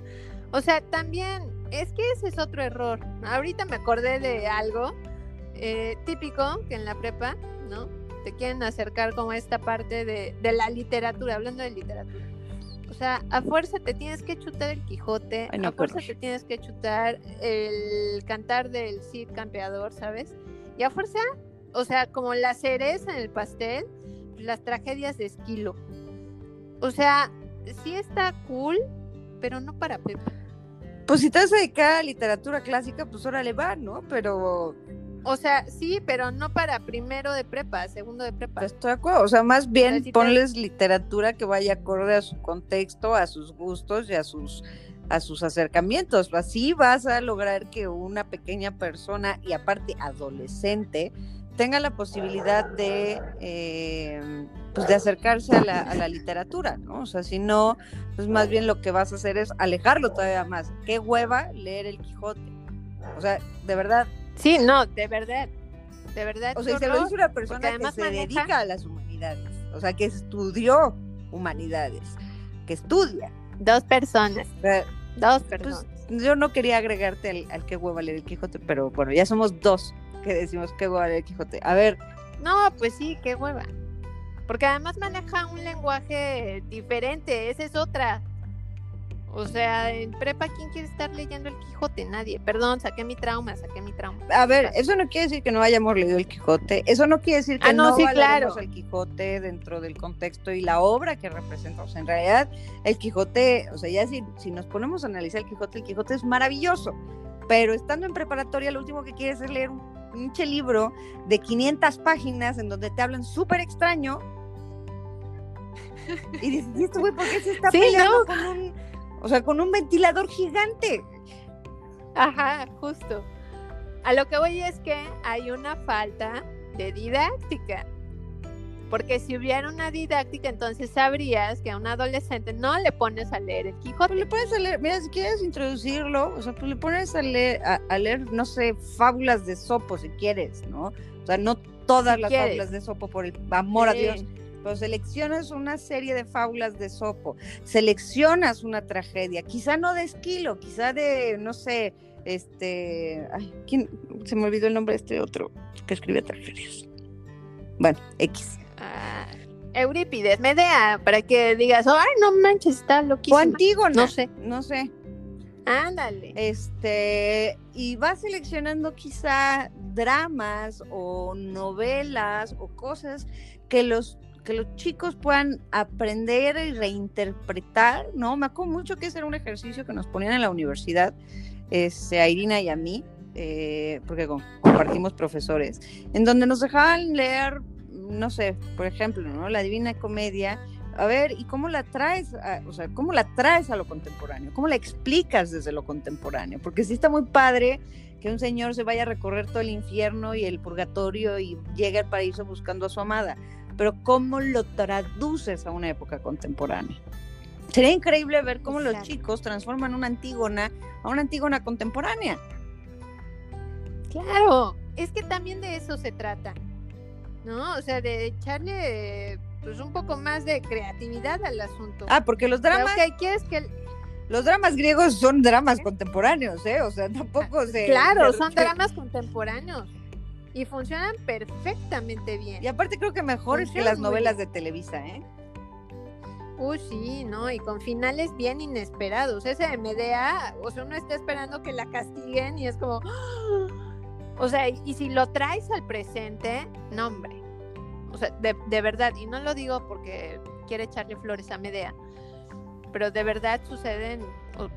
o sea, también es que ese es otro error. Ahorita me acordé de algo típico que en la prepa ¿no? Te quieren acercar como esta parte de, la literatura, hablando de literatura. O sea, a fuerza te tienes que chutar el Quijote, a fuerza te tienes que chutar el cantar del Cid campeador, ¿sabes? Y a fuerza, o sea, como la cereza en el pastel, las tragedias de Esquilo. O sea, sí está cool, pero no para Pepe. Pues si te vas a dedicar a literatura clásica, pues órale va, ¿no? Pero o sea, sí, pero no para primero de prepa, segundo de prepa. Estoy de acuerdo. O sea, más bien ponles literatura que vaya acorde a su contexto, a sus gustos y a sus a sus acercamientos. Así vas a lograr que una pequeña persona y aparte adolescente tenga la posibilidad de, eh, pues de acercarse a la, a la, literatura, ¿no? O sea, si no, pues más bien lo que vas a hacer es alejarlo todavía más. Qué hueva leer el Quijote. O sea, de verdad, Sí, no, de verdad. De verdad. O sea, se lo dice una persona que se dedica a las humanidades. o sea, que estudió humanidades, que estudia. Dos personas. dos pues, personas. yo no quería agregarte al, al que hueva leer el Quijote, pero bueno, ya somos dos que decimos que hueva leer el Quijote. A ver. No, pues sí, qué hueva. Porque además maneja un lenguaje diferente, esa es otra. O sea, en prepa, ¿quién quiere estar leyendo el Quijote? Nadie. Perdón, saqué mi trauma, saqué mi trauma. A ver, eso no quiere decir que no hayamos leído el Quijote. Eso no quiere decir que ah, no, sí, claro. el Quijote dentro del contexto y la obra que representa. O sea, en realidad, el Quijote, o sea, ya si, si nos ponemos a analizar el Quijote, el Quijote es maravilloso. Pero estando en preparatoria, lo último que quieres es leer un pinche libro de 500 páginas en donde te hablan súper extraño. [laughs] Y dices, ¿y este güey por qué se está peleando con un o sea, con un ventilador gigante. Ajá, justo. A lo que voy es que hay una falta de didáctica. Porque si hubiera una didáctica, entonces sabrías que a un adolescente no le pones a leer el Quijote. Pues le pones a leer, mira, si quieres introducirlo, o sea, pues le pones a leer, a, leer no sé, fábulas de Sopo si quieres, ¿no? O sea, no todas las fábulas de Sopo, por el amor a Dios pero seleccionas una serie de fábulas de Sopo, seleccionas una tragedia, quizá no de Esquilo, quizá de, no sé, este, ay, ¿quién? Se me olvidó el nombre de este otro que escribe tragedias. Bueno, X. Ah, Eurípides, Medea, para que digas, ay, no manches, está loquísimo. O Antígona. No sé. No sé. Ándale. Este, y vas seleccionando quizá dramas o novelas o cosas que los que los chicos puedan aprender y reinterpretar, ¿no? Me acuerdo mucho que ese era un ejercicio que nos ponían en la universidad, este, a Irina y a mí, eh, porque compartimos profesores, en donde nos dejaban leer, no sé, por ejemplo, ¿no? La Divina Comedia, a ver, ¿y cómo la traes, o sea, cómo la traes a lo contemporáneo? ¿Cómo la explicas desde lo contemporáneo? Porque sí está muy padre que un señor se vaya a recorrer todo el infierno y el purgatorio y llegue al paraíso buscando a su amada pero ¿cómo lo traduces a una época contemporánea? Sería increíble ver cómo los chicos transforman una Antígona a una Antígona contemporánea. Claro, es que también de eso se trata, ¿no? O sea, de echarle pues un poco más de creatividad al asunto. Ah, porque los dramas... que quieres que... Los dramas griegos son dramas contemporáneos, ¿eh? O sea, [laughs] tampoco se... Claro, son dramas contemporáneos y funcionan perfectamente bien. Y aparte creo que mejor que las novelas de Televisa, ¿eh? Uy, sí, ¿no? Y con finales bien inesperados. Ese de Medea, o sea, uno está esperando que la castiguen y es como... O sea, y si lo traes al presente, no, hombre. O sea, de, de verdad, y no lo digo porque quiere echarle flores a Medea, pero de verdad suceden,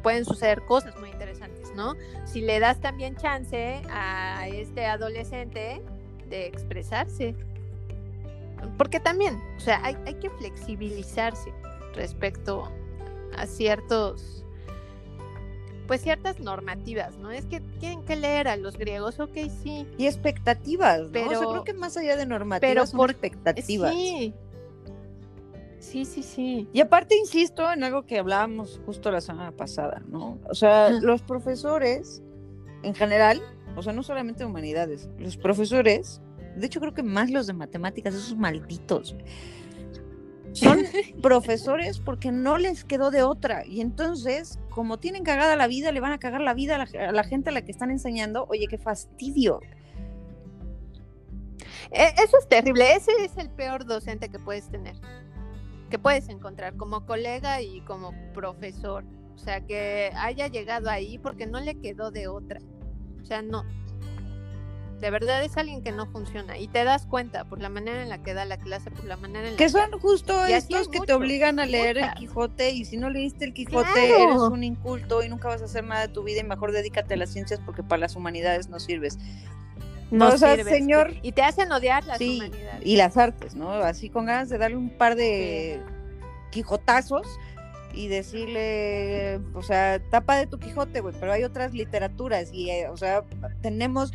pueden suceder cosas muy interesantes, ¿no? Si le das también chance a este adolescente de expresarse. Porque también, o sea, hay, hay que flexibilizarse respecto a ciertos, pues ciertas normativas, ¿no? Es que tienen que leer a los griegos, ok, sí. Y expectativas, ¿no? Pero, o creo que más allá de normativas pero son por, expectativas. Sí, Sí, sí, sí. Y aparte, insisto en algo que hablábamos justo la semana pasada, ¿no? O sea, los profesores, en general, o sea, no solamente de humanidades, los profesores, de hecho creo que más los de matemáticas, esos malditos, son [laughs] profesores porque no les quedó de otra. Y entonces, como tienen cagada la vida, le van a cagar la vida a la, a la gente a la que están enseñando. Oye, qué fastidio. E, eso es terrible. Ese es el peor docente que puedes tener que puedes encontrar como colega y como profesor. O sea, que haya llegado ahí porque no le quedó de otra. O sea, no. De verdad es alguien que no funciona y te das cuenta por la manera en la que da la clase, por la manera en la que son justo estos que te obligan a leer el Quijote y si no leíste el Quijote eres un inculto y nunca vas a hacer nada de tu vida y mejor dedícate a las ciencias porque para las humanidades no sirves. No o sea, señor. Y te hacen odiar las humanidades. Y las artes, ¿no? Así con ganas de darle un par de quijotazos y decirle, o sea, tapa de tu Quijote, güey, pero hay otras literaturas y, eh, o sea, tenemos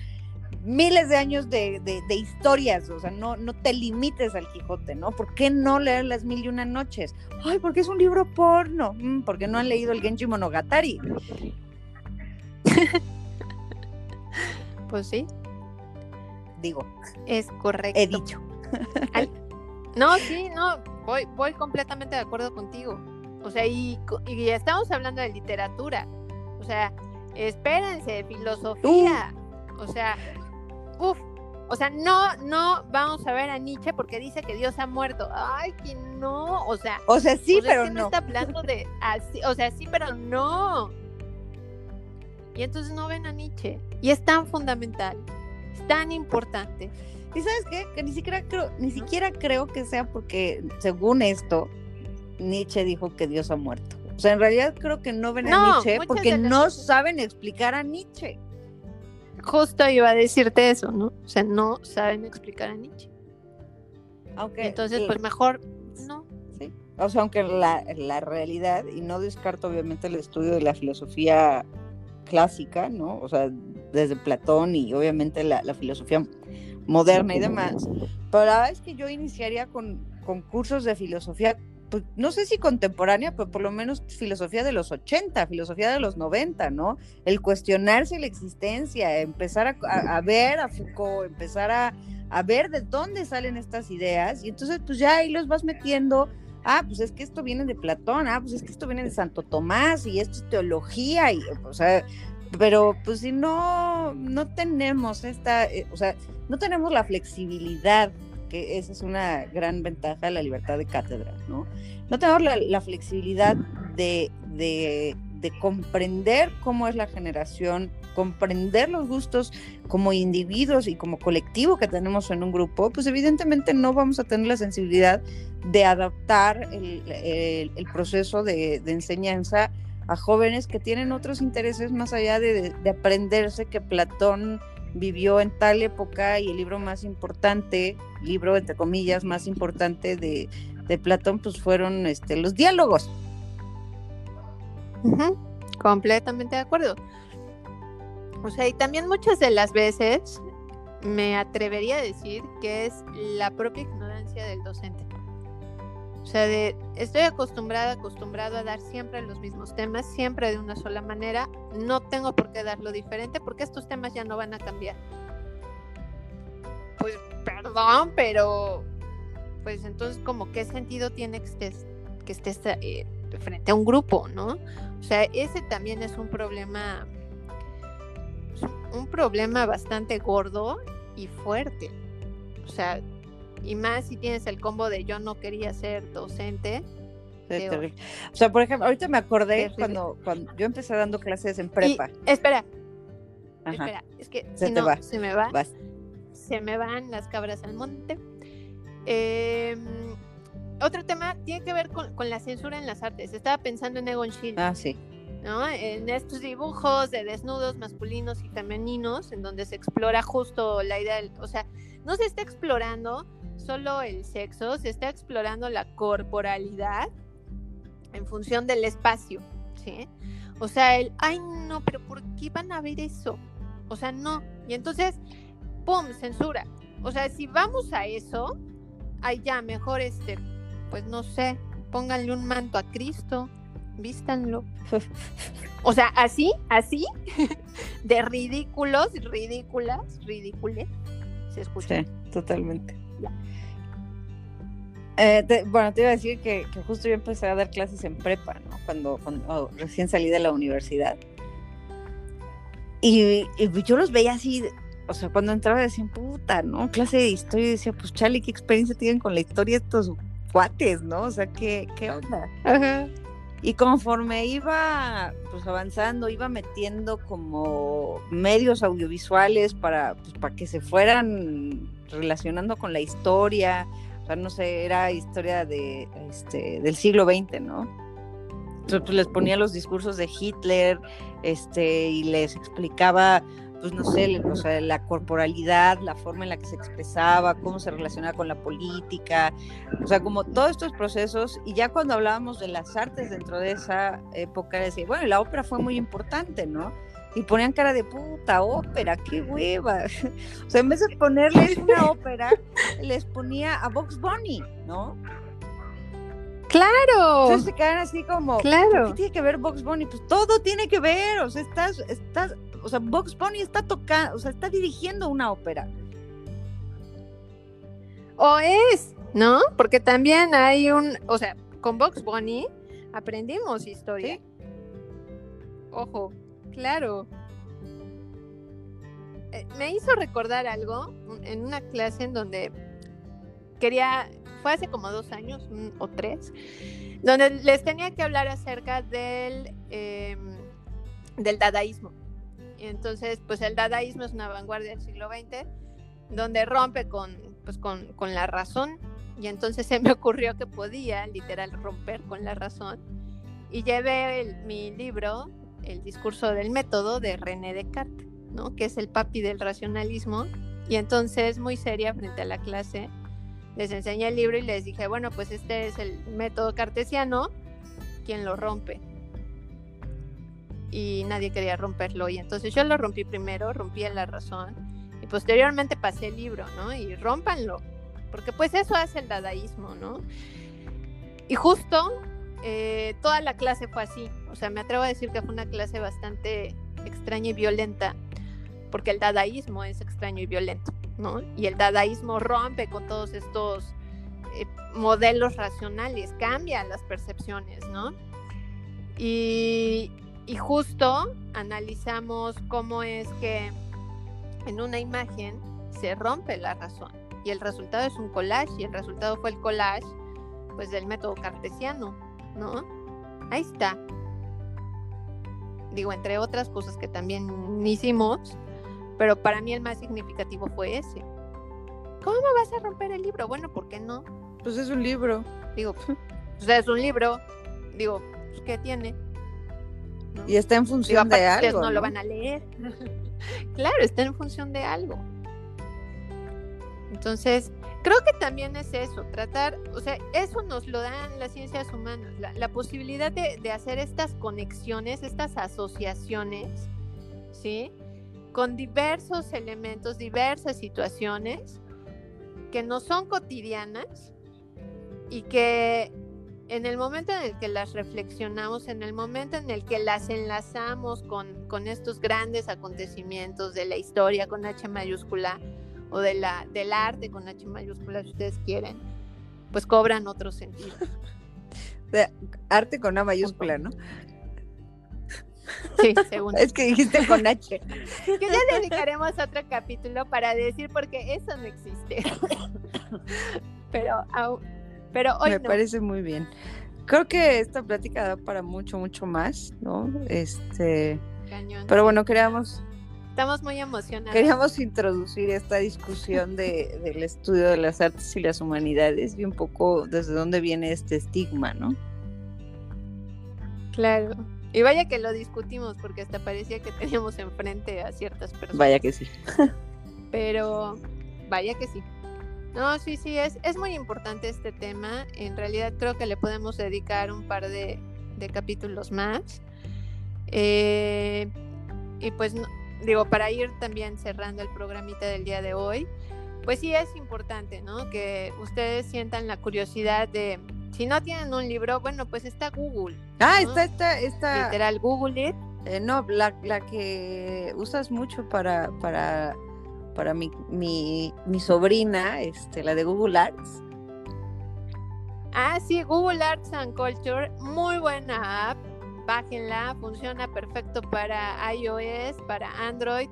miles de años de, de, historias, o sea, no, no te limites al Quijote, ¿no? ¿Por qué no leer las mil y una noches? Ay, porque es un libro porno, mm, porque no han leído el Genji Monogatari. [laughs] pues sí, digo. Es correcto. He dicho. [laughs] No, sí, no, voy, voy completamente de acuerdo contigo. O sea, y, y estamos hablando de literatura. O sea, espérense, filosofía. O sea, uff, o sea, no, no vamos a ver a Nietzsche porque dice que Dios ha muerto. Ay, que no. O sea, o sea, sí, pero no. está hablando de así, o sea, sí, pero no. Y entonces no ven a Nietzsche. Y es tan fundamental, tan importante. ¿Y sabes qué? Que ni siquiera creo, ni siquiera creo que sea porque, según esto, Nietzsche dijo que Dios ha muerto. O sea, en realidad creo que no ven a Nietzsche porque no saben explicar a Nietzsche justo iba a decirte eso, ¿no? O sea, no saben explicar a Nietzsche. Aunque Entonces, pues mejor no. Sí. O sea, aunque la, la realidad, y no descarto obviamente el estudio de la filosofía clásica, ¿no? O sea, desde Platón y obviamente la, la filosofía moderna y demás. Pero la verdad es que yo iniciaría con, con cursos de filosofía pues, no sé si contemporánea, pero por lo menos filosofía de los 80, filosofía de los 90, ¿no? El cuestionarse la existencia, empezar a, ver a Foucault, empezar a, a, ver de dónde salen estas ideas, y entonces pues ya ahí los vas metiendo, ah, pues es que esto viene de Platón, ah, pues es que esto viene de Santo Tomás, y esto es teología, y, o sea, pero pues si no, no tenemos esta, eh, o sea, no tenemos la flexibilidad que esa es una gran ventaja de la libertad de cátedra, ¿no? No tenemos la, flexibilidad de, de, comprender cómo es la generación, comprender los gustos como individuos y como colectivo que tenemos en un grupo, pues evidentemente no vamos a tener la sensibilidad de adaptar el, proceso de, enseñanza a jóvenes que tienen otros intereses más allá de, de aprenderse que Platón vivió en tal época y el libro más importante, libro entre comillas más importante de, Platón, pues fueron este, los diálogos. Completamente de acuerdo. O sea, y también muchas de las veces me atrevería a decir que es la propia ignorancia del docente. O sea, de, estoy acostumbrada, acostumbrado a dar siempre los mismos temas, siempre de una sola manera. No tengo por qué darlo diferente porque estos temas ya no van a cambiar. Pues perdón, pero pues entonces como qué sentido tiene que estés, eh, frente a un grupo, ¿no? O sea, ese también es un problema, un problema bastante gordo y fuerte. O sea, y más si tienes el combo de yo no quería ser docente. o sea, por ejemplo, ahorita me acordé cuando, cuando yo empecé dando clases en prepa. espera, espera, es que se si no, se me va. Se me van las cabras al monte. Em, otro tema tiene que ver con, con, la censura en las artes. Estaba pensando en Egon Schiele. Ah, sí. ¿No? En estos dibujos de desnudos masculinos y femeninos, en donde se explora justo la idea del, o sea, no se está explorando solo el sexo, se está explorando la corporalidad en función del espacio, ¿sí? O sea, el, ay, no, pero ¿por qué van a ver eso? O sea, no. Y entonces, ¡pum!, censura. O sea, si vamos a eso, ay, ya, mejor este, pues no sé, pónganle un manto a Cristo, vístanlo. [laughs] o sea, así, así, [laughs] de ridículos, ridículas, ridículas, se escucha. Sí, totalmente. Eh, bueno, te iba a decir que, justo yo empecé a dar clases en prepa, ¿no? Cuando, recién salí de la universidad. Y, yo los veía así, o sea, cuando entraba decían, puta, ¿no? Clase de historia, y decía, pues chale, ¿qué experiencia tienen con la historia estos cuates, ¿no? O sea, ¿qué, qué onda? Y conforme iba pues avanzando, iba metiendo como medios audiovisuales para, pues, para que se fueran relacionando con la historia, sea, no sé, era historia de, este, del siglo XX, ¿no? Entonces, pues, les ponía los discursos de Hitler, este, y les explicaba, pues no sé, la corporalidad, la forma en la que se expresaba, cómo se relacionaba con la política, o sea, como todos estos procesos, y ya cuando hablábamos de las artes dentro de esa época, decía, bueno, la ópera fue muy importante, ¿no? y ponían cara de puta ópera, qué hueva. [laughs] O sea, en vez de ponerles una ópera, les ponía a Box Bunny, ¿no? Claro. Entonces se quedan así como, claro. ¿qué tiene que ver Box Bunny? Pues todo tiene que ver, o sea, estás, estás, o sea, Box Bunny está tocando, o sea, está dirigiendo una ópera. O es, ¿no? Porque también hay un, o sea, con Box Bunny aprendimos historia. Ojo, claro. Eh, me hizo recordar algo en una clase en donde quería, fue hace como dos años o tres, donde les tenía que hablar acerca del, em, del dadaísmo. Entonces, pues el dadaísmo es una vanguardia del siglo XX, donde rompe con, pues, con, con la razón. Y entonces se me ocurrió que podía literal romper con la razón. Y llevé mi libro, El discurso del método, de René Descartes, ¿no? que es el papi del racionalismo. Y entonces, muy seria frente a la clase, les enseñé el libro y les dije, bueno, pues este es el método cartesiano, quien lo rompe. Y nadie quería romperlo. Y entonces yo lo rompí primero, rompí la razón. Y posteriormente pasé el libro, ¿no? Y rómpanlo. Porque pues eso hace el dadaísmo, ¿no? Y justo eh, toda la clase fue así. O sea, me atrevo a decir que fue una clase bastante extraña y violenta. Porque el dadaísmo es extraño y violento. Y el dadaísmo rompe con todos estos eh, modelos racionales, cambia las percepciones, ¿no? Y, y justo analizamos cómo es que en una imagen se rompe la razón y el resultado es un collage y el resultado fue el collage pues del método cartesiano, ¿no? Ahí está. Digo, entre otras cosas que también hicimos, pero para mí el más significativo fue ese. ¿Cómo vas a romper el libro? Bueno, ¿por qué no? Pues es un libro. Digo, [laughs] pues es un libro. Digo, pues, ¿qué tiene? Y está en función de algo. ¿no? lo van a leer. [laughs] claro, está en función de algo. Entonces, creo que también es eso, tratar, o sea, eso nos lo dan las ciencias humanas, la, posibilidad de, de, hacer estas conexiones, estas asociaciones, ¿sí? Con diversos elementos, diversas situaciones que no son cotidianas y que en el momento en el que las reflexionamos, en el momento en el que las enlazamos con, con estos grandes acontecimientos de la historia con H mayúscula o de la, del arte con H mayúscula, si ustedes quieren, pues cobran otro sentido. [laughs] Arte con A mayúscula, ¿no? Sí, según. es que dijiste con H. [laughs] Que ya dedicaremos otro capítulo para decir porque eso no existe. [laughs] pero, pero hoy Me parece muy bien. Creo que esta plática da para mucho, mucho más, ¿no? Este. pero bueno, queríamos. Estamos muy emocionados. Queríamos introducir esta discusión de, del estudio de las artes y las humanidades y un poco desde dónde viene este estigma, ¿no? Claro. Y vaya que lo discutimos porque hasta parecía que [laughs] teníamos enfrente a ciertas personas. Vaya que sí. [laughs] Pero vaya que sí. No, sí, sí, es, es muy importante este tema. En realidad creo que le podemos dedicar un par de, capítulos más. Eh, y pues digo, para ir también cerrando el programita del día de hoy, pues sí es importante, ¿no? Que ustedes sientan la curiosidad de, si no tienen un libro, bueno, pues está Google. Ah, está, está, está. Literal, Google It. Eh, no, la, la, que usas mucho para, para, para mi, mi, mi sobrina, este, la de Google Arts. Ah, sí, Google Arts and Culture, muy buena app. Bájenla, funciona perfecto para iOS, para Android.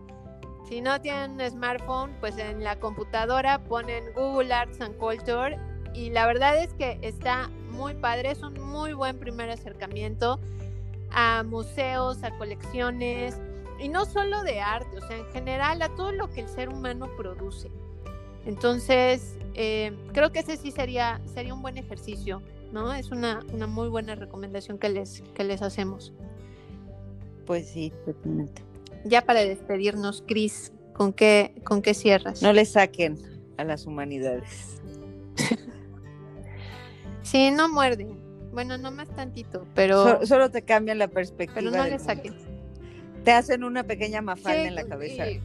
Si no tienen un smartphone, pues en la computadora ponen Google Arts and Culture y la verdad es que está muy padre, es un muy buen primer acercamiento a museos, a colecciones, y no solo de arte, o sea, en general a todo lo que el ser humano produce. Entonces, eh, creo que ese sí sería, sería un buen ejercicio, ¿no? Es una, una muy buena recomendación que les, que les hacemos. Pues sí, totalmente. Ya para despedirnos, Cris, ¿con qué, ¿con qué cierras? No le saquen a las humanidades. Sí, no muerden. Bueno, no más tantito, pero. solo te cambian la perspectiva. Pero no le saques. Te hacen una pequeña mafalda en la cabeza. [laughs]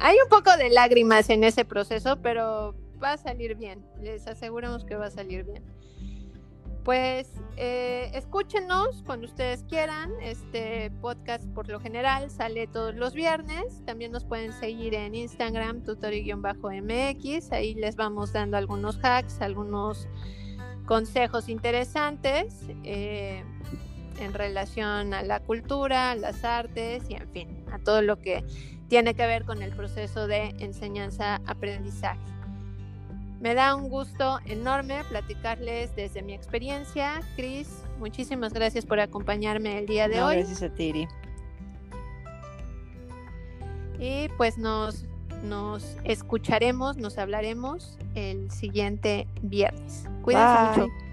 Hay un poco de lágrimas en ese proceso, pero va a salir bien. Les aseguramos que va a salir bien. Pues eh, escúchenos cuando ustedes quieran. Este podcast por lo general sale todos los viernes. También nos pueden seguir en Instagram, tutori-mx. Ahí les vamos dando algunos hacks, algunos consejos interesantes eh, en relación a la cultura, las artes y en fin, a todo lo que tiene que ver con el proceso de enseñanza-aprendizaje. Me da un gusto enorme platicarles desde mi experiencia. Cris, muchísimas gracias por acompañarme el día de hoy. Gracias a Tiri. Y pues nos, nos escucharemos, nos hablaremos el siguiente viernes. Cuídense mucho.